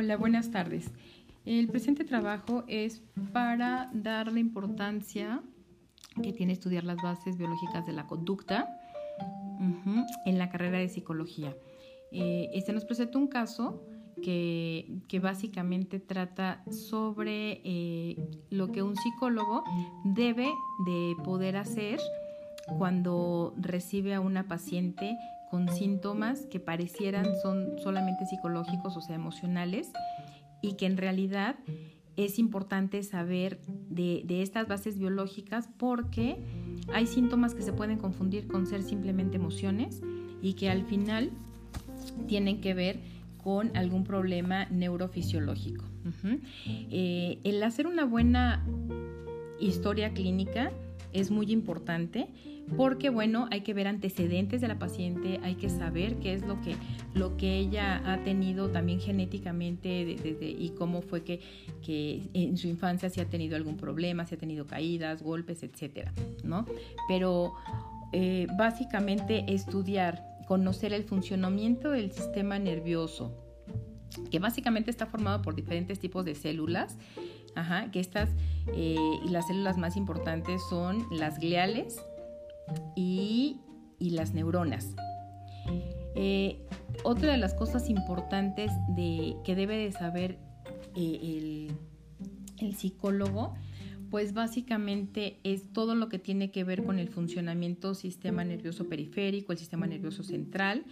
Hola, buenas tardes. El presente trabajo es para dar la importancia que tiene estudiar las bases biológicas de la conducta en la carrera de psicología. Eh, este nos presenta un caso que, básicamente trata sobre eh, lo que un psicólogo debe de poder hacer cuando recibe a una paciente con síntomas que parecieran son solamente psicológicos o sea emocionales y que en realidad es importante saber de, estas bases biológicas porque hay síntomas que se pueden confundir con ser simplemente emociones y que al final tienen que ver con algún problema neurofisiológico. Eh, el hacer una buena historia clínica es muy importante porque bueno, hay que ver antecedentes de la paciente, hay que saber qué es lo que, lo que ella ha tenido también genéticamente y cómo fue que, que, en su infancia si ha tenido algún problema, si ha tenido caídas, golpes, etcétera, ¿no? Pero eh, básicamente estudiar, conocer el funcionamiento del sistema nervioso, que básicamente está formado por diferentes tipos de células, que estas eh, y las células más importantes son las gliales, y, las neuronas. Eh, otra de las cosas importantes de, que debe de saber eh, el, psicólogo, pues básicamente es todo lo que tiene que ver con el funcionamiento sistema nervioso periférico, el sistema nervioso central,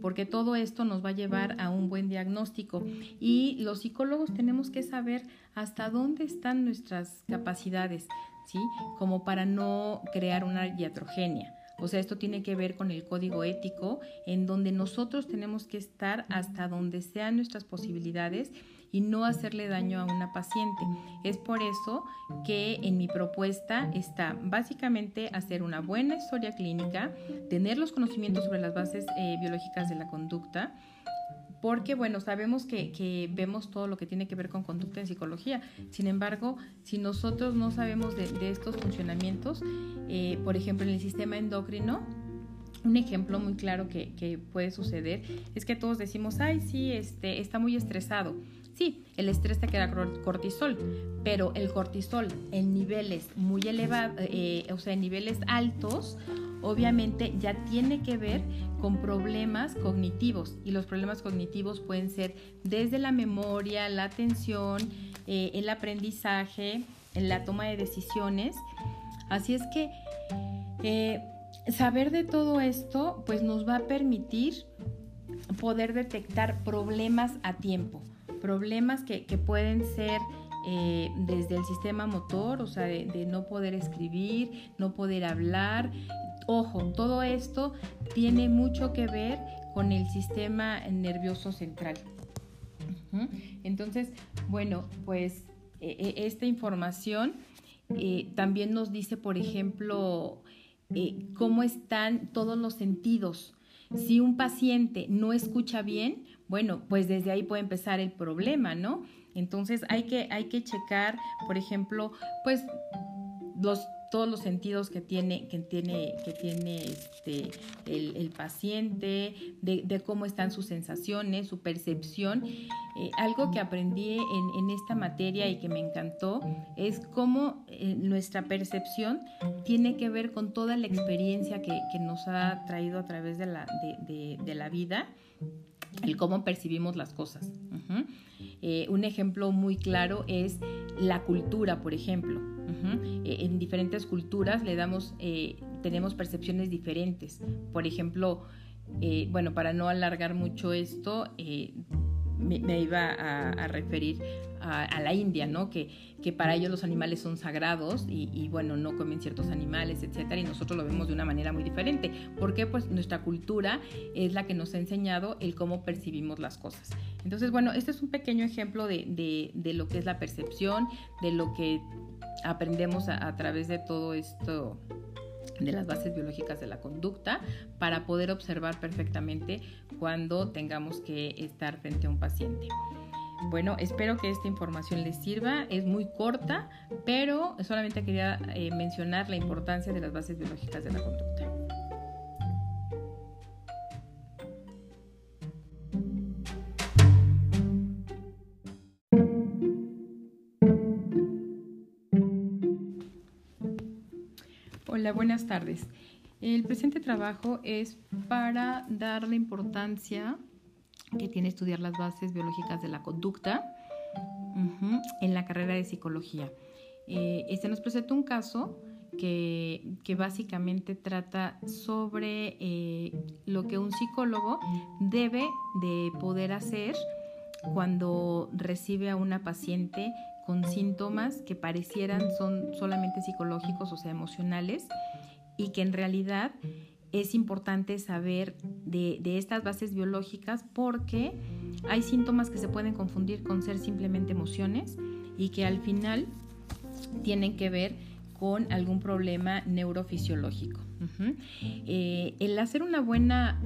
porque todo esto nos va a llevar a un buen diagnóstico. Y los psicólogos tenemos que saber hasta dónde están nuestras capacidades, como para no crear una iatrogenia. O sea, esto tiene que ver con el código ético en donde nosotros tenemos que estar hasta donde sean nuestras posibilidades y no hacerle daño a una paciente. Es por eso que en mi propuesta está básicamente hacer una buena historia clínica, tener los conocimientos sobre las bases eh, biológicas de la conducta, porque bueno, sabemos que, vemos todo lo que tiene que ver con conducta en psicología. Sin embargo, si nosotros no sabemos de, estos funcionamientos, eh, por ejemplo, en el sistema endocrino, un ejemplo muy claro que, puede suceder es que todos decimos, ay, sí, este, está muy estresado. Sí, el estrés te queda cortisol, pero el cortisol en niveles muy elevados, eh, o sea, en niveles altos, obviamente ya tiene que ver con problemas cognitivos y los problemas cognitivos pueden ser desde la memoria, la atención, eh, el aprendizaje, en la toma de decisiones. Así es que eh, saber de todo esto pues nos va a permitir poder detectar problemas a tiempo, problemas que, pueden ser eh, desde el sistema motor, o sea, de, no poder escribir, no poder hablar, Ojo, todo esto tiene mucho que ver con el sistema nervioso central. Entonces, bueno, pues e, e, esta información eh, también nos dice, por ejemplo, eh, cómo están todos los sentidos. Si un paciente no escucha bien, bueno, pues desde ahí puede empezar el problema, ¿no? Entonces hay que, hay que checar, por ejemplo, pues los todos los sentidos que tiene, que tiene, que tiene este, el, paciente, de, cómo están sus sensaciones, su percepción. Eh, algo que aprendí en, esta materia y que me encantó es cómo eh, nuestra percepción tiene que ver con toda la experiencia que, nos ha traído a través de la, de, la vida, el cómo percibimos las cosas. Eh, un ejemplo muy claro es la cultura, por ejemplo. Eh, en diferentes culturas le damos, eh, tenemos percepciones diferentes. Por ejemplo, bueno, para no alargar mucho esto, me, iba a, referir a, la India, ¿no? Que, que, para ellos los animales son sagrados y, bueno, no comen ciertos animales, etcétera, y nosotros lo vemos de una manera muy diferente. porque Pues nuestra cultura es la que nos ha enseñado el cómo percibimos las cosas. Entonces, bueno, este es un pequeño ejemplo de, de lo que es la percepción, de lo que aprendemos a, través de todo esto de las bases biológicas de la conducta para poder observar perfectamente cuando tengamos que estar frente a un paciente. Bueno, espero que esta información les sirva. Es muy corta, pero solamente quería eh, mencionar la importancia de las bases biológicas de la conducta. Hola, buenas tardes. El presente trabajo es para dar la importancia que tiene estudiar las bases biológicas de la conducta en la carrera de psicología. Eh, este nos presenta un caso que, básicamente trata sobre eh, lo que un psicólogo debe de poder hacer cuando recibe a una paciente con síntomas que parecieran son solamente psicológicos, o sea, emocionales, y que en realidad es importante saber de, estas bases biológicas porque hay síntomas que se pueden confundir con ser simplemente emociones y que al final tienen que ver con algún problema neurofisiológico. Eh, el hacer una buena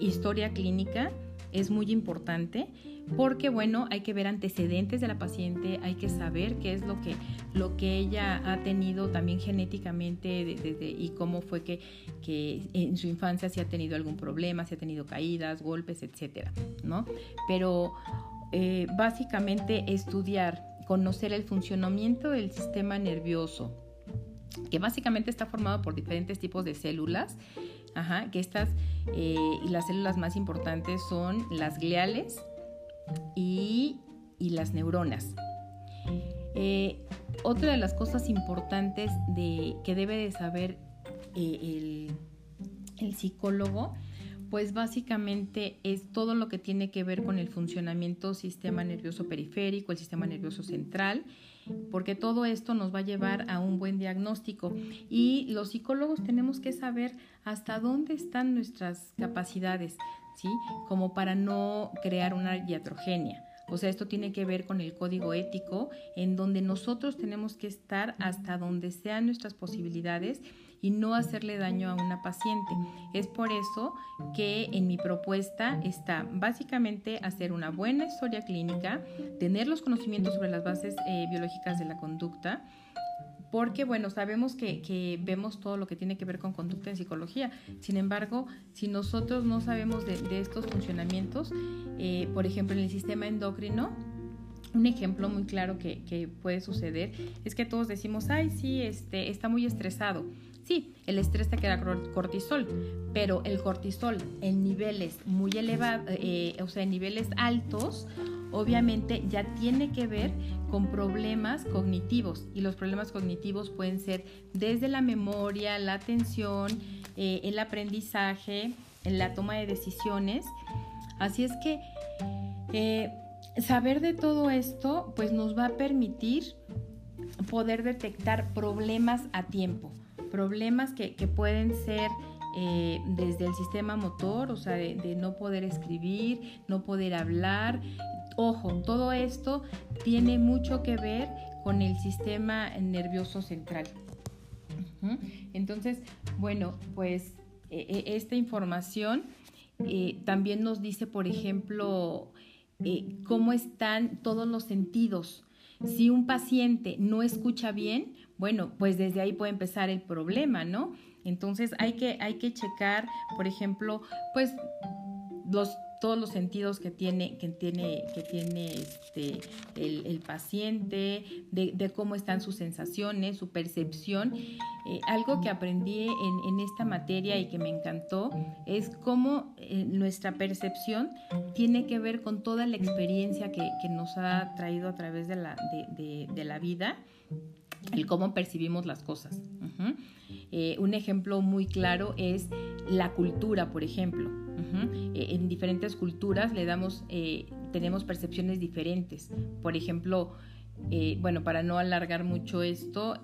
historia clínica es muy importante porque bueno, hay que ver antecedentes de la paciente, hay que saber qué es lo que, lo que ella ha tenido también genéticamente y cómo fue que, que, en su infancia si ha tenido algún problema, si ha tenido caídas, golpes, etcétera, ¿no? Pero eh, básicamente estudiar conocer el funcionamiento del sistema nervioso, que básicamente está formado por diferentes tipos de células, que estas, eh, las células más importantes son las gliales y, las neuronas. Eh, otra de las cosas importantes de, que debe de saber eh, el, el psicólogo pues básicamente es todo lo que tiene que ver con el funcionamiento sistema nervioso periférico, el sistema nervioso central, porque todo esto nos va a llevar a un buen diagnóstico. Y los psicólogos tenemos que saber hasta dónde están nuestras capacidades, ¿sí? Como para no crear una iatrogenia. O sea, esto tiene que ver con el código ético, en donde nosotros tenemos que estar hasta donde sean nuestras posibilidades y no hacerle daño a una paciente. Es por eso que en mi propuesta está básicamente hacer una buena historia clínica, tener los conocimientos sobre las bases eh, biológicas de la conducta, porque bueno, sabemos que, vemos todo lo que tiene que ver con conducta en psicología. Sin embargo, si nosotros no sabemos de, estos funcionamientos, eh, por ejemplo, en el sistema endocrino, un ejemplo muy claro que, que, puede suceder es que todos decimos, ay, sí, este, está muy estresado. Sí, el estrés te queda cortisol, pero el cortisol en niveles muy elevados, eh, o sea, en niveles altos, obviamente ya tiene que ver con problemas cognitivos y los problemas cognitivos pueden ser desde la memoria, la atención, eh, el aprendizaje, en la toma de decisiones. Así es que eh, saber de todo esto pues nos va a permitir poder detectar problemas a tiempo problemas que, pueden ser eh, desde el sistema motor, o sea, de, no poder escribir, no poder hablar. Ojo, todo esto tiene mucho que ver con el sistema nervioso central. Entonces, bueno, pues e, e, esta información eh, también nos dice, por ejemplo, eh, cómo están todos los sentidos. Si un paciente no escucha bien, bueno, pues desde ahí puede empezar el problema, ¿no? Entonces hay que, hay que checar, por ejemplo, pues los todos los sentidos que tiene, que tiene, que tiene este, el, paciente, de, cómo están sus sensaciones, su percepción. Eh, algo que aprendí en, esta materia y que me encantó es cómo eh, nuestra percepción tiene que ver con toda la experiencia que, nos ha traído a través de la, de la vida el cómo percibimos las cosas. Eh, un ejemplo muy claro es la cultura, por ejemplo. Eh, en diferentes culturas le damos, eh, tenemos percepciones diferentes. Por ejemplo, bueno, para no alargar mucho esto,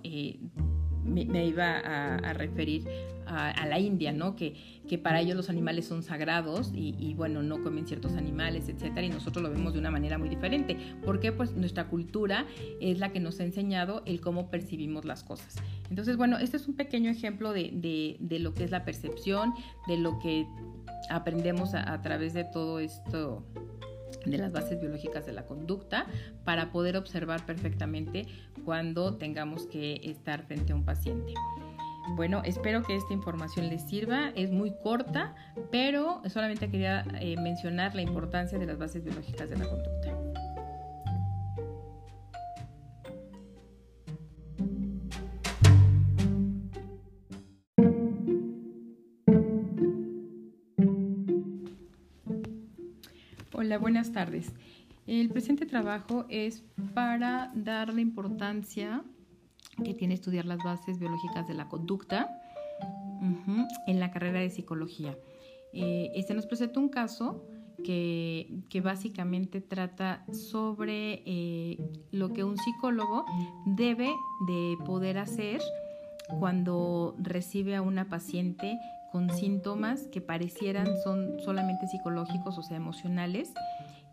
me, iba a, referir a, la India, ¿no? Que, que, para ellos los animales son sagrados y, bueno, no comen ciertos animales, etcétera, y nosotros lo vemos de una manera muy diferente. ¿Por qué? Pues nuestra cultura es la que nos ha enseñado el cómo percibimos las cosas. Entonces, bueno, este es un pequeño ejemplo de, de, lo que es la percepción, de lo que aprendemos a través de todo esto de las bases biológicas de la conducta para poder observar perfectamente cuando tengamos que estar frente a un paciente. Bueno, espero que esta información les sirva. Es muy corta, pero solamente quería eh, mencionar la importancia de las bases biológicas de la conducta. Buenas tardes. El presente trabajo es para dar la importancia que tiene estudiar las bases biológicas de la conducta en la carrera de psicología. Eh, este nos presenta un caso que, básicamente trata sobre eh, lo que un psicólogo debe de poder hacer cuando recibe a una paciente con síntomas que parecieran son solamente psicológicos, o sea, emocionales,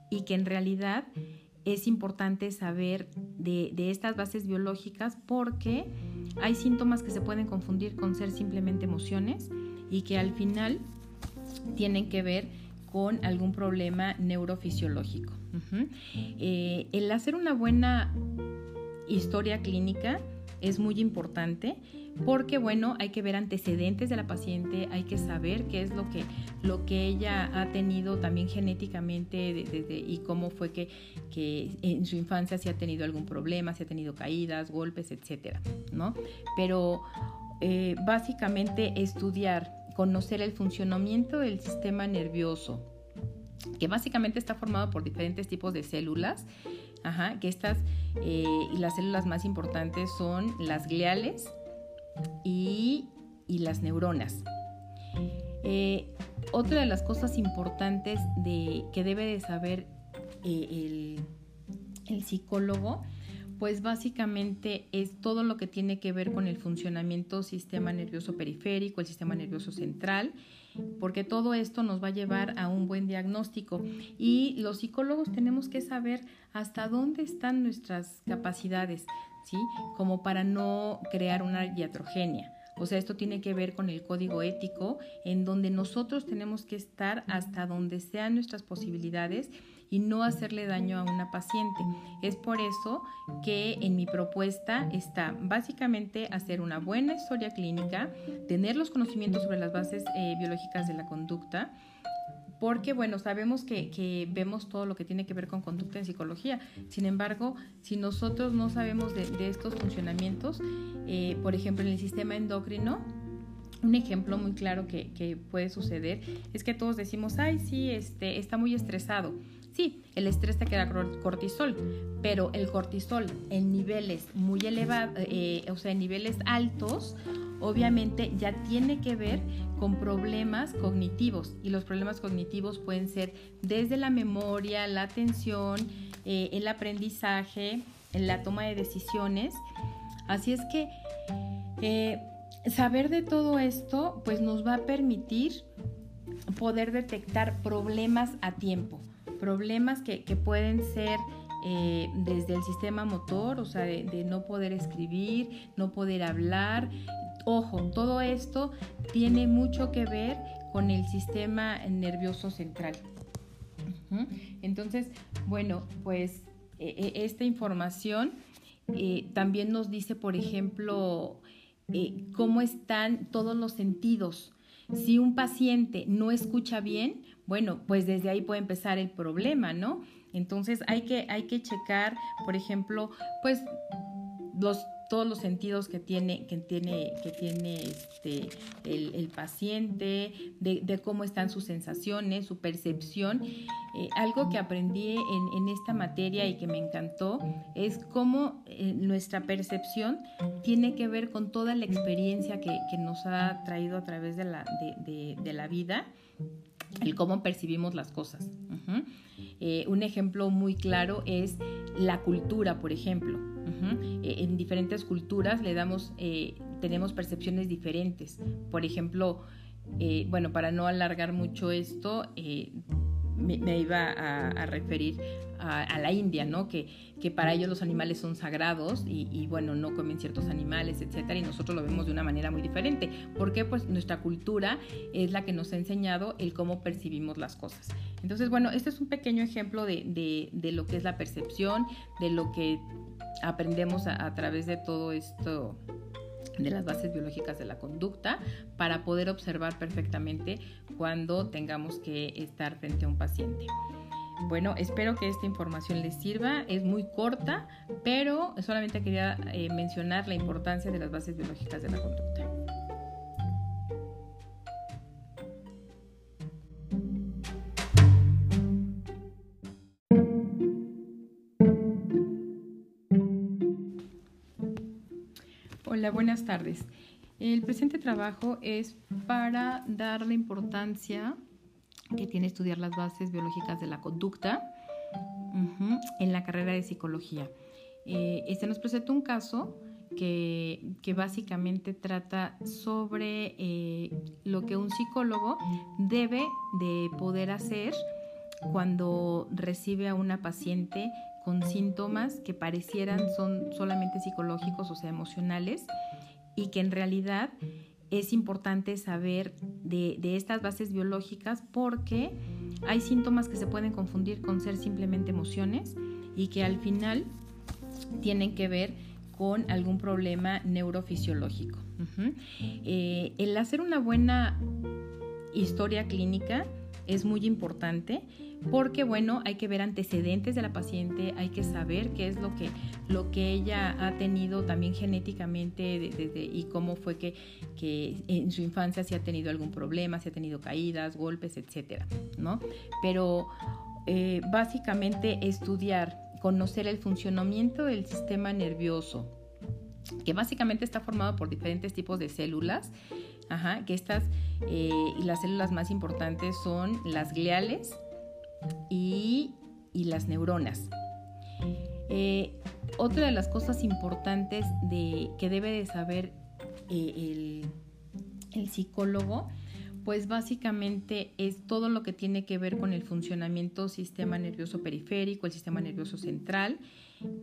y que en realidad es importante saber de, estas bases biológicas porque hay síntomas que se pueden confundir con ser simplemente emociones y que al final tienen que ver con algún problema neurofisiológico. Eh, el hacer una buena historia clínica es muy importante porque bueno, hay que ver antecedentes de la paciente, hay que saber qué es lo que, lo que ella ha tenido también genéticamente y cómo fue que, en su infancia si ha tenido algún problema, si ha tenido caídas, golpes, etcétera, ¿no? Pero eh, básicamente estudiar, conocer el funcionamiento del sistema nervioso, que básicamente está formado por diferentes tipos de células, que estas, eh, y las células más importantes son las gliales, y, las neuronas. Eh, otra de las cosas importantes de, que debe de saber eh, el, psicólogo, pues básicamente es todo lo que tiene que ver con el funcionamiento sistema nervioso periférico, el sistema nervioso central, porque todo esto nos va a llevar a un buen diagnóstico. Y los psicólogos tenemos que saber hasta dónde están nuestras capacidades, ¿sí? Como para no crear una iatrogenia. O sea, esto tiene que ver con el código ético en donde nosotros tenemos que estar hasta donde sean nuestras posibilidades y no hacerle daño a una paciente. Es por eso que en mi propuesta está básicamente hacer una buena historia clínica, tener los conocimientos sobre las bases eh, biológicas de la conducta, porque bueno, sabemos que, vemos todo lo que tiene que ver con conducta en psicología. Sin embargo, si nosotros no sabemos de, estos funcionamientos, eh, por ejemplo, en el sistema endocrino, un ejemplo muy claro que, puede suceder es que todos decimos, ay, sí, este, está muy estresado. Sí, el estrés te queda cortisol, pero el cortisol en niveles muy elevados, eh, o sea, en niveles altos, obviamente ya tiene que ver con problemas cognitivos y los problemas cognitivos pueden ser desde la memoria, la atención, eh, el aprendizaje, en la toma de decisiones. Así es que eh, saber de todo esto pues nos va a permitir poder detectar problemas a tiempo, problemas que, pueden ser eh, desde el sistema motor, o sea, de, no poder escribir, no poder hablar, Ojo, todo esto tiene mucho que ver con el sistema nervioso central. Entonces, bueno, pues e, e, esta información eh, también nos dice, por ejemplo, eh, cómo están todos los sentidos. Si un paciente no escucha bien, bueno, pues desde ahí puede empezar el problema, ¿no? Entonces hay que, hay que checar, por ejemplo, pues los todos los sentidos que tiene, que tiene, que tiene este, el, paciente, de, cómo están sus sensaciones, su percepción. Eh, algo que aprendí en, esta materia y que me encantó es cómo eh, nuestra percepción tiene que ver con toda la experiencia que, nos ha traído a través de la, de, la vida, el cómo percibimos las cosas. Eh, un ejemplo muy claro es la cultura, por ejemplo. Eh, en diferentes culturas le damos, eh, tenemos percepciones diferentes. Por ejemplo, bueno, para no alargar mucho esto, me, iba a, referir a, la India, ¿no? Que, que, para ellos los animales son sagrados y, bueno, no comen ciertos animales, etcétera, y nosotros lo vemos de una manera muy diferente. porque Pues nuestra cultura es la que nos ha enseñado el cómo percibimos las cosas. Entonces, bueno, este es un pequeño ejemplo de, de, de lo que es la percepción, de lo que aprendemos a, través de todo esto de las bases biológicas de la conducta para poder observar perfectamente cuando tengamos que estar frente a un paciente. Bueno, espero que esta información les sirva. Es muy corta, pero solamente quería eh, mencionar la importancia de las bases biológicas de la conducta. Hola, buenas tardes. El presente trabajo es para dar la importancia que tiene estudiar las bases biológicas de la conducta en la carrera de psicología. Este nos presenta un caso que, básicamente trata sobre eh, lo que un psicólogo debe de poder hacer cuando recibe a una paciente con síntomas que parecieran son solamente psicológicos, o sea, emocionales, y que en realidad es importante saber de, estas bases biológicas porque hay síntomas que se pueden confundir con ser simplemente emociones y que al final tienen que ver con algún problema neurofisiológico. Eh, el hacer una buena historia clínica es muy importante porque bueno, hay que ver antecedentes de la paciente, hay que saber qué es lo que, lo que ella ha tenido también genéticamente y cómo fue que, que, en su infancia si ha tenido algún problema, si ha tenido caídas, golpes, etcétera, ¿no? Pero eh, básicamente estudiar, conocer el funcionamiento del sistema nervioso, que básicamente está formado por diferentes tipos de células, que estas, eh, las células más importantes son las gliales, y, las neuronas. Eh, otra de las cosas importantes de, que debe de saber eh, el, psicólogo, pues básicamente es todo lo que tiene que ver con el funcionamiento sistema nervioso periférico, el sistema nervioso central,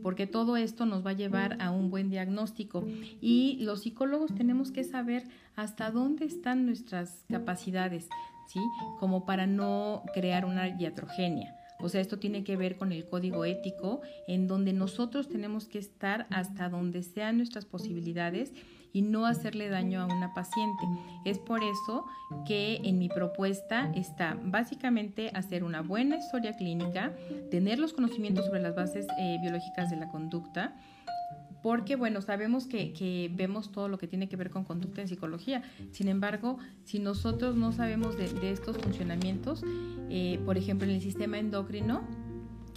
porque todo esto nos va a llevar a un buen diagnóstico. Y los psicólogos tenemos que saber hasta dónde están nuestras capacidades, ¿sí? Como para no crear una iatrogenia. O sea, esto tiene que ver con el código ético en donde nosotros tenemos que estar hasta donde sean nuestras posibilidades y no hacerle daño a una paciente. Es por eso que en mi propuesta está básicamente hacer una buena historia clínica, tener los conocimientos sobre las bases eh, biológicas de la conducta, porque bueno, sabemos que, vemos todo lo que tiene que ver con conducta en psicología. Sin embargo, si nosotros no sabemos de, estos funcionamientos, eh, por ejemplo, en el sistema endocrino,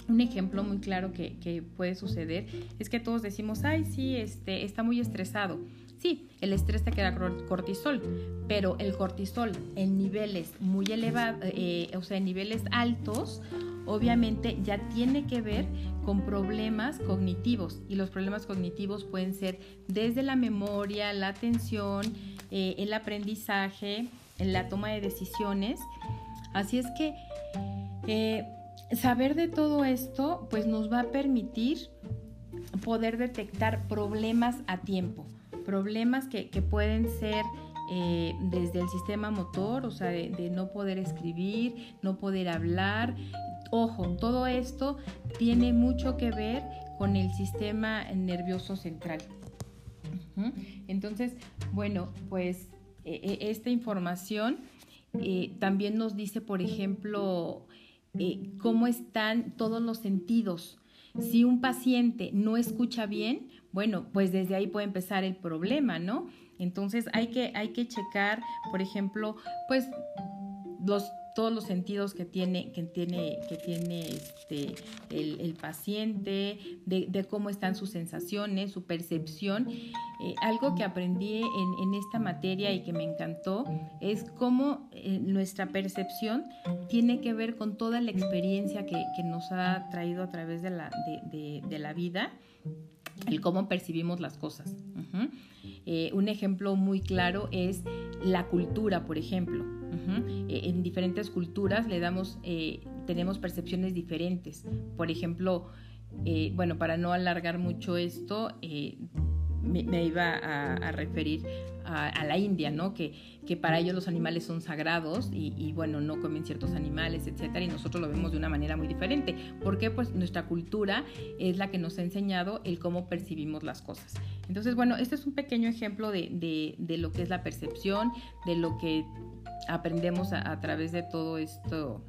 un ejemplo muy claro que, puede suceder es que todos decimos, ay, sí, este, está muy estresado. Sí, el estrés te queda cortisol, pero el cortisol en niveles muy elevados, eh, o sea, en niveles altos, obviamente ya tiene que ver con problemas cognitivos y los problemas cognitivos pueden ser desde la memoria, la atención, eh, el aprendizaje, en la toma de decisiones. Así es que eh, saber de todo esto pues nos va a permitir poder detectar problemas a tiempo, problemas que, pueden ser eh, desde el sistema motor, o sea, de, no poder escribir, no poder hablar, Ojo, todo esto tiene mucho que ver con el sistema nervioso central. Entonces, bueno, pues e, e, esta información eh, también nos dice, por ejemplo, eh, cómo están todos los sentidos. Si un paciente no escucha bien, bueno, pues desde ahí puede empezar el problema, ¿no? Entonces hay que, hay que checar, por ejemplo, pues los todos los sentidos que tiene, que tiene, que tiene este, el, paciente, de, cómo están sus sensaciones, su percepción. Eh, algo que aprendí en, esta materia y que me encantó es cómo eh, nuestra percepción tiene que ver con toda la experiencia que, nos ha traído a través de la, de, la vida, el cómo percibimos las cosas. Eh, un ejemplo muy claro es la cultura, por ejemplo. Eh, en diferentes culturas le damos, eh, tenemos percepciones diferentes. Por ejemplo, bueno, para no alargar mucho esto, me, iba a, referir a, la India, ¿no? Que, que, para ellos los animales son sagrados y, bueno, no comen ciertos animales, etcétera, y nosotros lo vemos de una manera muy diferente. porque Pues nuestra cultura es la que nos ha enseñado el cómo percibimos las cosas. Entonces, bueno, este es un pequeño ejemplo de, de, de lo que es la percepción, de lo que aprendemos a, través de todo esto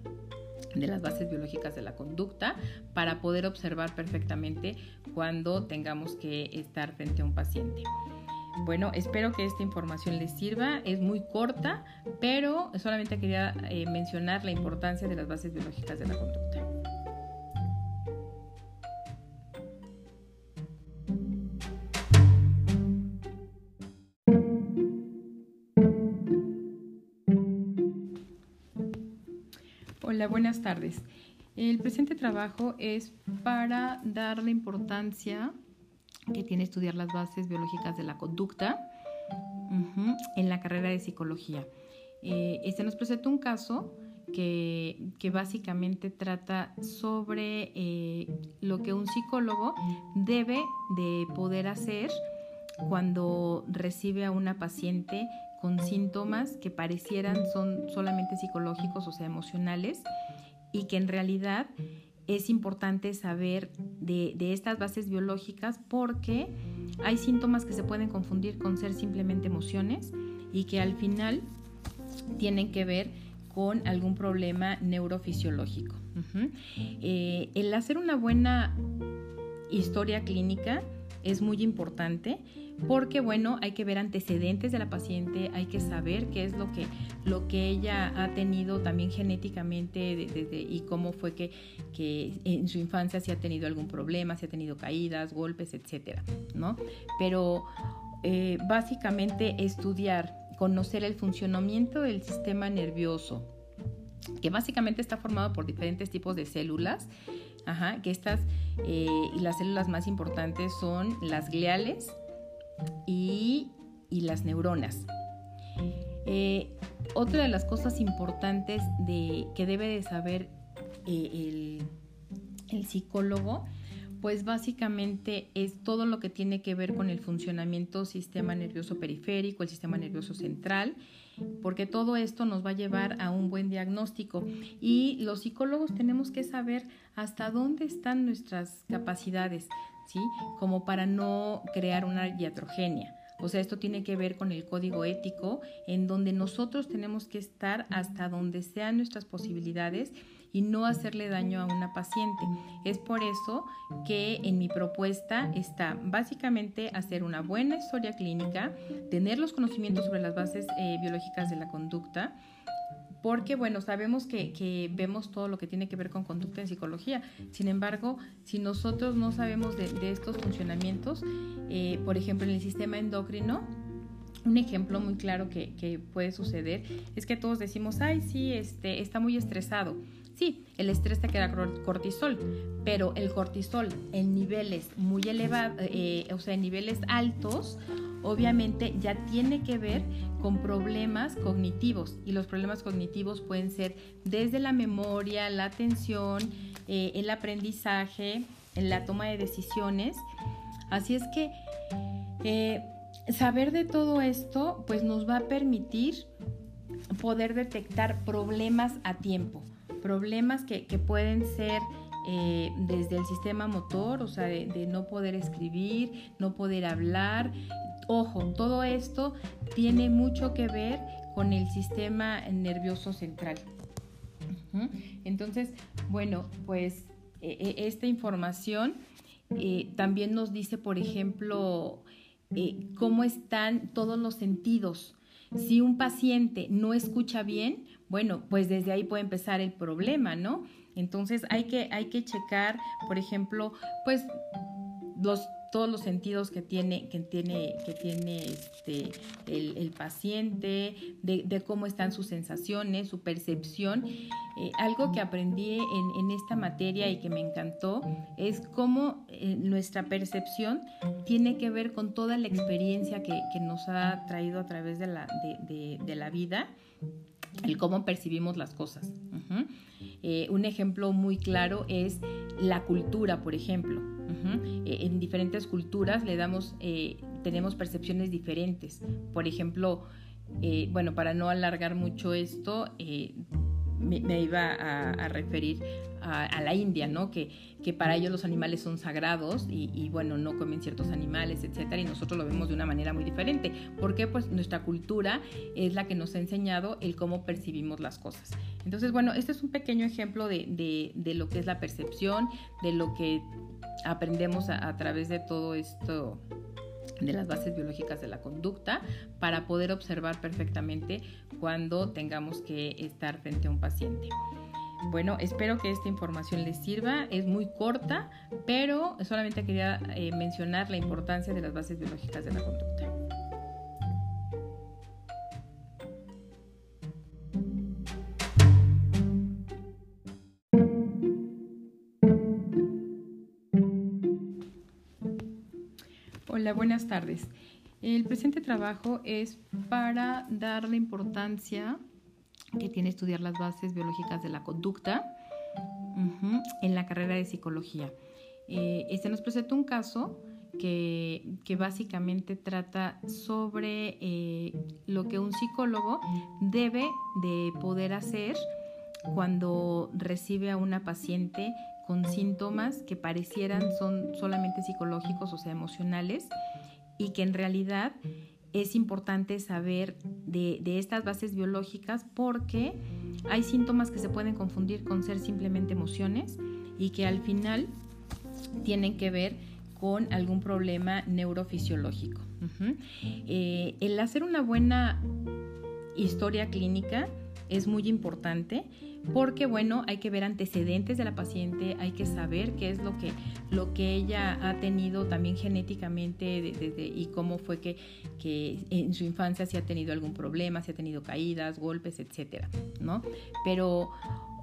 de las bases biológicas de la conducta para poder observar perfectamente cuando tengamos que estar frente a un paciente. Bueno, espero que esta información les sirva. Es muy corta, pero solamente quería eh, mencionar la importancia de las bases biológicas de la conducta. Buenas tardes. El presente trabajo es para dar la importancia que tiene estudiar las bases biológicas de la conducta en la carrera de psicología. Eh, este nos presenta un caso que, básicamente trata sobre eh, lo que un psicólogo debe de poder hacer cuando recibe a una paciente con síntomas que parecieran son solamente psicológicos, o sea, emocionales, y que en realidad es importante saber de, estas bases biológicas porque hay síntomas que se pueden confundir con ser simplemente emociones y que al final tienen que ver con algún problema neurofisiológico. Eh, el hacer una buena historia clínica es muy importante porque bueno, hay que ver antecedentes de la paciente, hay que saber qué es lo que, lo que ella ha tenido también genéticamente y cómo fue que, que, en su infancia si ha tenido algún problema, si ha tenido caídas, golpes, etcétera, ¿no? Pero eh, básicamente estudiar, conocer el funcionamiento del sistema nervioso, que básicamente está formado por diferentes tipos de células, Ajá, que estas, eh, las células más importantes son las gliales, y, las neuronas. Eh, otra de las cosas importantes de, que debe de saber eh, el, psicólogo, pues básicamente es todo lo que tiene que ver con el funcionamiento sistema nervioso periférico, el sistema nervioso central, porque todo esto nos va a llevar a un buen diagnóstico. Y los psicólogos tenemos que saber hasta dónde están nuestras capacidades, ¿sí? Como para no crear una iatrogenia. O sea, esto tiene que ver con el código ético, en donde nosotros tenemos que estar hasta donde sean nuestras posibilidades y no hacerle daño a una paciente. Es por eso que en mi propuesta está básicamente hacer una buena historia clínica, tener los conocimientos sobre las bases eh, biológicas de la conducta, porque bueno, sabemos que, vemos todo lo que tiene que ver con conducta en psicología. Sin embargo, si nosotros no sabemos de, estos funcionamientos, eh, por ejemplo, en el sistema endocrino, un ejemplo muy claro que, puede suceder es que todos decimos, ay, sí, este, está muy estresado. Sí, el estrés te queda cortisol, pero el cortisol en niveles muy elevados, eh, o sea, en niveles altos, obviamente ya tiene que ver con problemas cognitivos y los problemas cognitivos pueden ser desde la memoria, la atención, eh, el aprendizaje, en la toma de decisiones. Así es que eh, saber de todo esto pues nos va a permitir poder detectar problemas a tiempo, problemas que, pueden ser eh, desde el sistema motor, o sea, de, no poder escribir, no poder hablar, Ojo, todo esto tiene mucho que ver con el sistema nervioso central. Entonces, bueno, pues e, e, esta información eh, también nos dice, por ejemplo, eh, cómo están todos los sentidos. Si un paciente no escucha bien, bueno, pues desde ahí puede empezar el problema, ¿no? Entonces hay que, hay que checar, por ejemplo, pues los todos los sentidos que tiene, que tiene, que tiene este, el, paciente, de, cómo están sus sensaciones, su percepción. Eh, algo que aprendí en, esta materia y que me encantó es cómo eh, nuestra percepción tiene que ver con toda la experiencia que, nos ha traído a través de la, de, la vida, el cómo percibimos las cosas. Eh, un ejemplo muy claro es la cultura, por ejemplo. Eh, en diferentes culturas le damos, eh, tenemos percepciones diferentes. Por ejemplo, bueno, para no alargar mucho esto, me, iba a, referir a, la India, ¿no? Que, que, para ellos los animales son sagrados y, bueno, no comen ciertos animales, etcétera, y nosotros lo vemos de una manera muy diferente. ¿Por qué? Pues nuestra cultura es la que nos ha enseñado el cómo percibimos las cosas. Entonces, bueno, este es un pequeño ejemplo de, de, lo que es la percepción, de lo que aprendemos a través de todo esto de las bases biológicas de la conducta para poder observar perfectamente cuando tengamos que estar frente a un paciente. Bueno, espero que esta información les sirva. Es muy corta, pero solamente quería eh, mencionar la importancia de las bases biológicas de la conducta. Hola, buenas tardes. El presente trabajo es para dar la importancia que tiene estudiar las bases biológicas de la conducta en la carrera de psicología. Eh, este nos presenta un caso que, básicamente trata sobre eh, lo que un psicólogo debe de poder hacer cuando recibe a una paciente con síntomas que parecieran son solamente psicológicos, o sea, emocionales, y que en realidad es importante saber de, estas bases biológicas porque hay síntomas que se pueden confundir con ser simplemente emociones y que al final tienen que ver con algún problema neurofisiológico. Eh, el hacer una buena historia clínica es muy importante porque bueno, hay que ver antecedentes de la paciente, hay que saber qué es lo que, lo que ella ha tenido también genéticamente y cómo fue que, en su infancia si ha tenido algún problema, si ha tenido caídas, golpes, etcétera, ¿no? Pero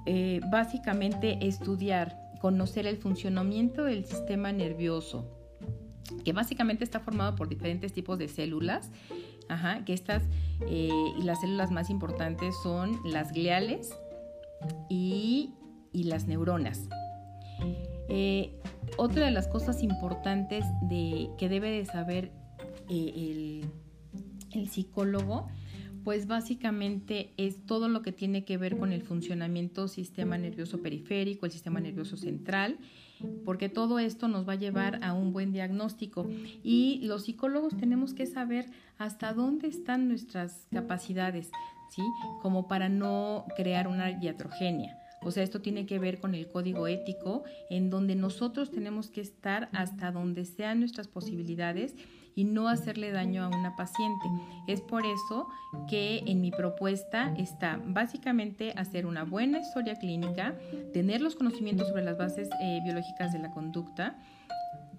eh, básicamente estudiar, conocer el funcionamiento del sistema nervioso, que básicamente está formado por diferentes tipos de células, Ajá, que estas eh, y las células más importantes son las gliales, y, las neuronas. Eh, otra de las cosas importantes de, que debe de saber eh, el, psicólogo, pues básicamente es todo lo que tiene que ver con el funcionamiento sistema nervioso periférico, el sistema nervioso central, porque todo esto nos va a llevar a un buen diagnóstico. Y los psicólogos tenemos que saber hasta dónde están nuestras capacidades, como para no crear una iatrogenia. O sea, esto tiene que ver con el código ético en donde nosotros tenemos que estar hasta donde sean nuestras posibilidades y no hacerle daño a una paciente. Es por eso que en mi propuesta está básicamente hacer una buena historia clínica, tener los conocimientos sobre las bases eh, biológicas de la conducta,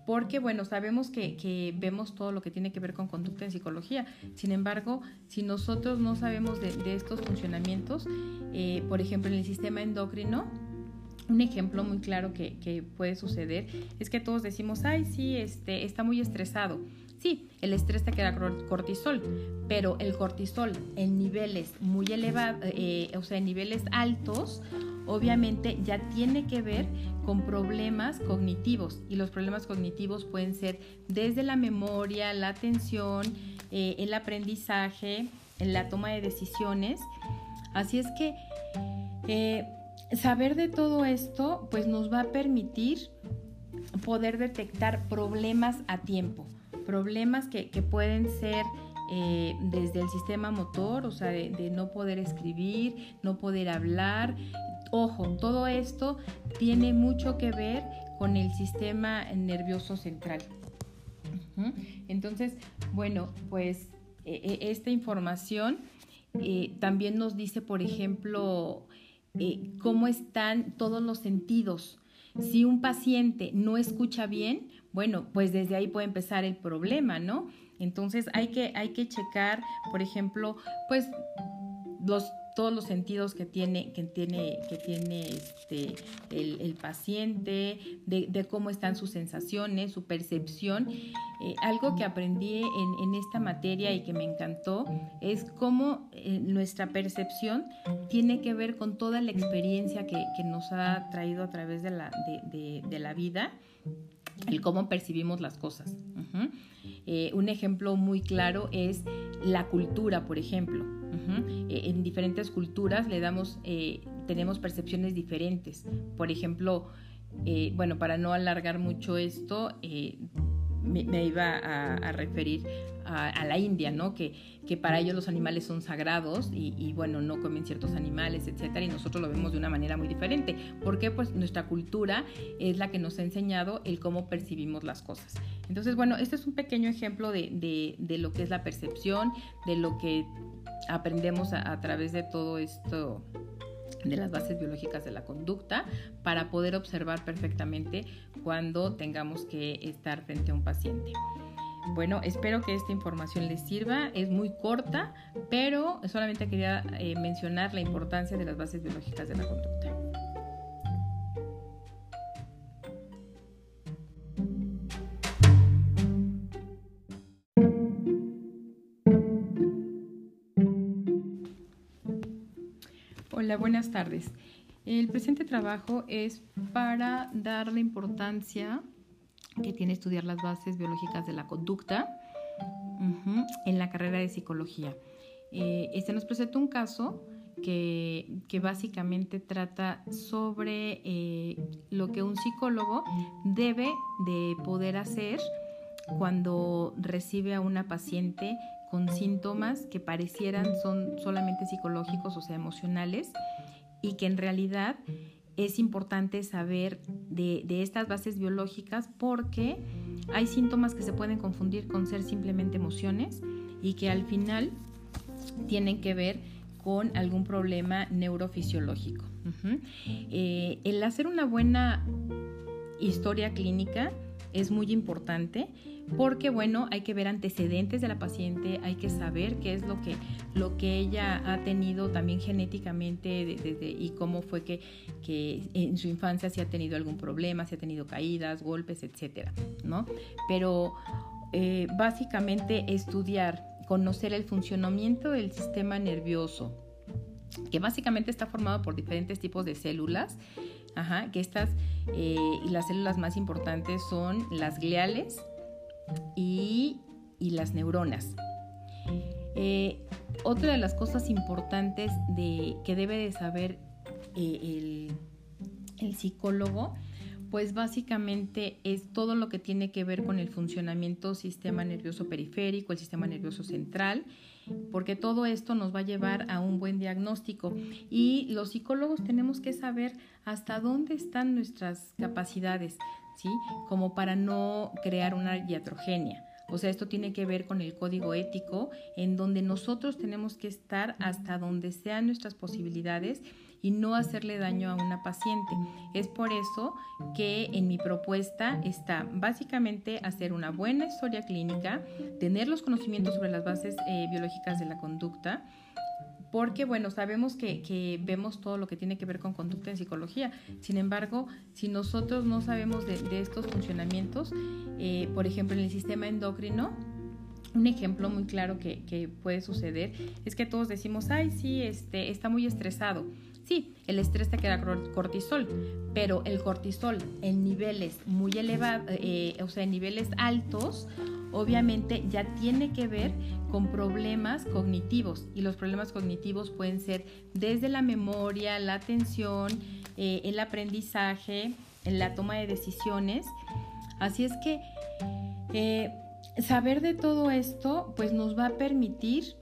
porque bueno, sabemos que, vemos todo lo que tiene que ver con conducta en psicología. Sin embargo, si nosotros no sabemos de, estos funcionamientos, eh, por ejemplo, en el sistema endocrino, un ejemplo muy claro que, puede suceder es que todos decimos, ay, sí, este, está muy estresado. Sí, el estrés te queda cortisol, pero el cortisol en niveles muy elevados, eh, o sea, en niveles altos, obviamente ya tiene que ver con problemas cognitivos y los problemas cognitivos pueden ser desde la memoria, la atención, eh, el aprendizaje, en la toma de decisiones. Así es que eh, saber de todo esto pues nos va a permitir poder detectar problemas a tiempo, problemas que, pueden ser eh, desde el sistema motor, o sea, de, no poder escribir, no poder hablar, Ojo, todo esto tiene mucho que ver con el sistema nervioso central. Entonces, bueno, pues e, e, esta información eh, también nos dice, por ejemplo, eh, cómo están todos los sentidos. Si un paciente no escucha bien, bueno, pues desde ahí puede empezar el problema, ¿no? Entonces hay que, hay que checar, por ejemplo, pues los todos los sentidos que tiene, que tiene, que tiene este, el, paciente, de, cómo están sus sensaciones, su percepción. Eh, algo que aprendí en, esta materia y que me encantó es cómo eh, nuestra percepción tiene que ver con toda la experiencia que, nos ha traído a través de la, de, la vida, el cómo percibimos las cosas. Eh, un ejemplo muy claro es la cultura, por ejemplo. Eh, en diferentes culturas le damos, eh, tenemos percepciones diferentes. Por ejemplo, eh, bueno, para no alargar mucho esto, me, iba a, referir a, la India, ¿no? Que, que, para ellos los animales son sagrados y, bueno, no comen ciertos animales, etcétera, y nosotros lo vemos de una manera muy diferente. porque Pues nuestra cultura es la que nos ha enseñado el cómo percibimos las cosas. Entonces, bueno, este es un pequeño ejemplo de, de lo que es la percepción, de lo que aprendemos a, través de todo esto de las bases biológicas de la conducta para poder observar perfectamente cuando tengamos que estar frente a un paciente. Bueno, espero que esta información les sirva. Es muy corta, pero solamente quería eh, mencionar la importancia de las bases biológicas de la conducta. Buenas tardes. El presente trabajo es para dar la importancia que tiene estudiar las bases biológicas de la conducta en la carrera de psicología. Eh, este nos presenta un caso que, básicamente trata sobre eh, lo que un psicólogo debe de poder hacer cuando recibe a una paciente con síntomas que parecieran son solamente psicológicos, o sea, emocionales, y que en realidad es importante saber de, estas bases biológicas porque hay síntomas que se pueden confundir con ser simplemente emociones y que al final tienen que ver con algún problema neurofisiológico. Eh, el hacer una buena historia clínica es muy importante porque bueno, hay que ver antecedentes de la paciente, hay que saber qué es lo que, lo que ella ha tenido también genéticamente y cómo fue que, que, en su infancia si ha tenido algún problema, si ha tenido caídas, golpes, etcétera, ¿no? Pero eh, básicamente estudiar, conocer el funcionamiento del sistema nervioso, que básicamente está formado por diferentes tipos de células, Ajá, que estas eh, y las células más importantes son las gliales, y, las neuronas. Eh, otra de las cosas importantes de, que debe de saber eh, el, psicólogo, pues básicamente es todo lo que tiene que ver con el funcionamiento sistema nervioso periférico, el sistema nervioso central, porque todo esto nos va a llevar a un buen diagnóstico. Y los psicólogos tenemos que saber hasta dónde están nuestras capacidades, ¿sí? Como para no crear una iatrogenia. O sea, esto tiene que ver con el código ético, en donde nosotros tenemos que estar hasta donde sean nuestras posibilidades y no hacerle daño a una paciente. Es por eso que en mi propuesta está básicamente hacer una buena historia clínica, tener los conocimientos sobre las bases eh, biológicas de la conducta, porque, bueno, sabemos que, vemos todo lo que tiene que ver con conducta en psicología. Sin embargo, si nosotros no sabemos de, estos funcionamientos, eh, por ejemplo, en el sistema endocrino, un ejemplo muy claro que, puede suceder es que todos decimos, ay, sí, este, está muy estresado. Sí, el estrés te queda cortisol, pero el cortisol en niveles muy elevados, eh, o sea, en niveles altos, obviamente ya tiene que ver con problemas cognitivos y los problemas cognitivos pueden ser desde la memoria, la atención, eh, el aprendizaje, la toma de decisiones. Así es que eh, saber de todo esto pues nos va a permitir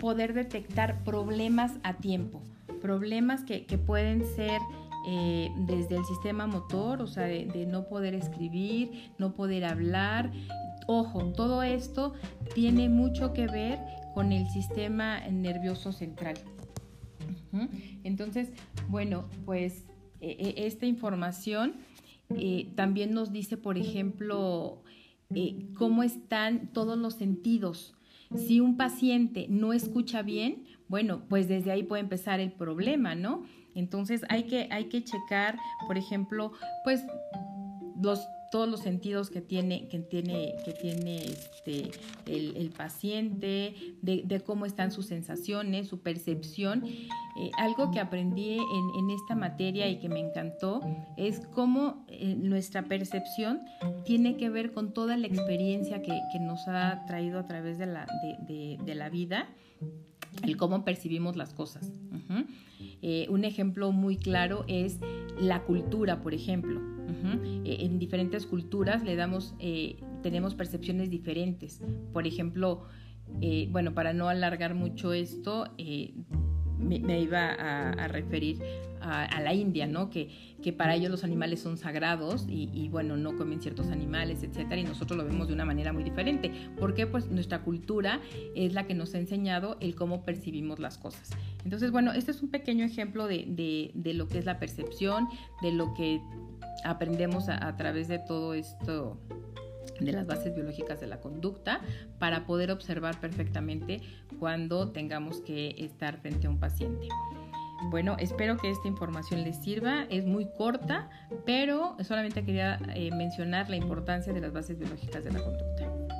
poder detectar problemas a tiempo, problemas que, pueden ser eh, desde el sistema motor, o sea, de, no poder escribir, no poder hablar, Ojo, todo esto tiene mucho que ver con el sistema nervioso central. Entonces, bueno, pues e, e, esta información eh, también nos dice, por ejemplo, eh, cómo están todos los sentidos. Si un paciente no escucha bien, bueno, pues desde ahí puede empezar el problema, ¿no? Entonces hay que, hay que checar, por ejemplo, pues los todos los sentidos que tiene, que tiene, que tiene este, el, paciente, de, cómo están sus sensaciones, su percepción. Eh, algo que aprendí en, esta materia y que me encantó es cómo eh, nuestra percepción tiene que ver con toda la experiencia que, nos ha traído a través de la, de, la vida, el cómo percibimos las cosas. Eh, un ejemplo muy claro es la cultura, por ejemplo. Eh, en diferentes culturas le damos, eh, tenemos percepciones diferentes. Por ejemplo, bueno, para no alargar mucho esto, me, iba a, referir a, la India, ¿no? Que, que, para ellos los animales son sagrados y, bueno, no comen ciertos animales, etcétera, y nosotros lo vemos de una manera muy diferente. ¿Por qué? Pues nuestra cultura es la que nos ha enseñado el cómo percibimos las cosas. Entonces, bueno, este es un pequeño ejemplo de, de, lo que es la percepción, de lo que aprendemos a través de todo esto de las bases biológicas de la conducta para poder observar perfectamente cuando tengamos que estar frente a un paciente. Bueno, espero que esta información les sirva. Es muy corta, pero solamente quería eh, mencionar la importancia de las bases biológicas de la conducta.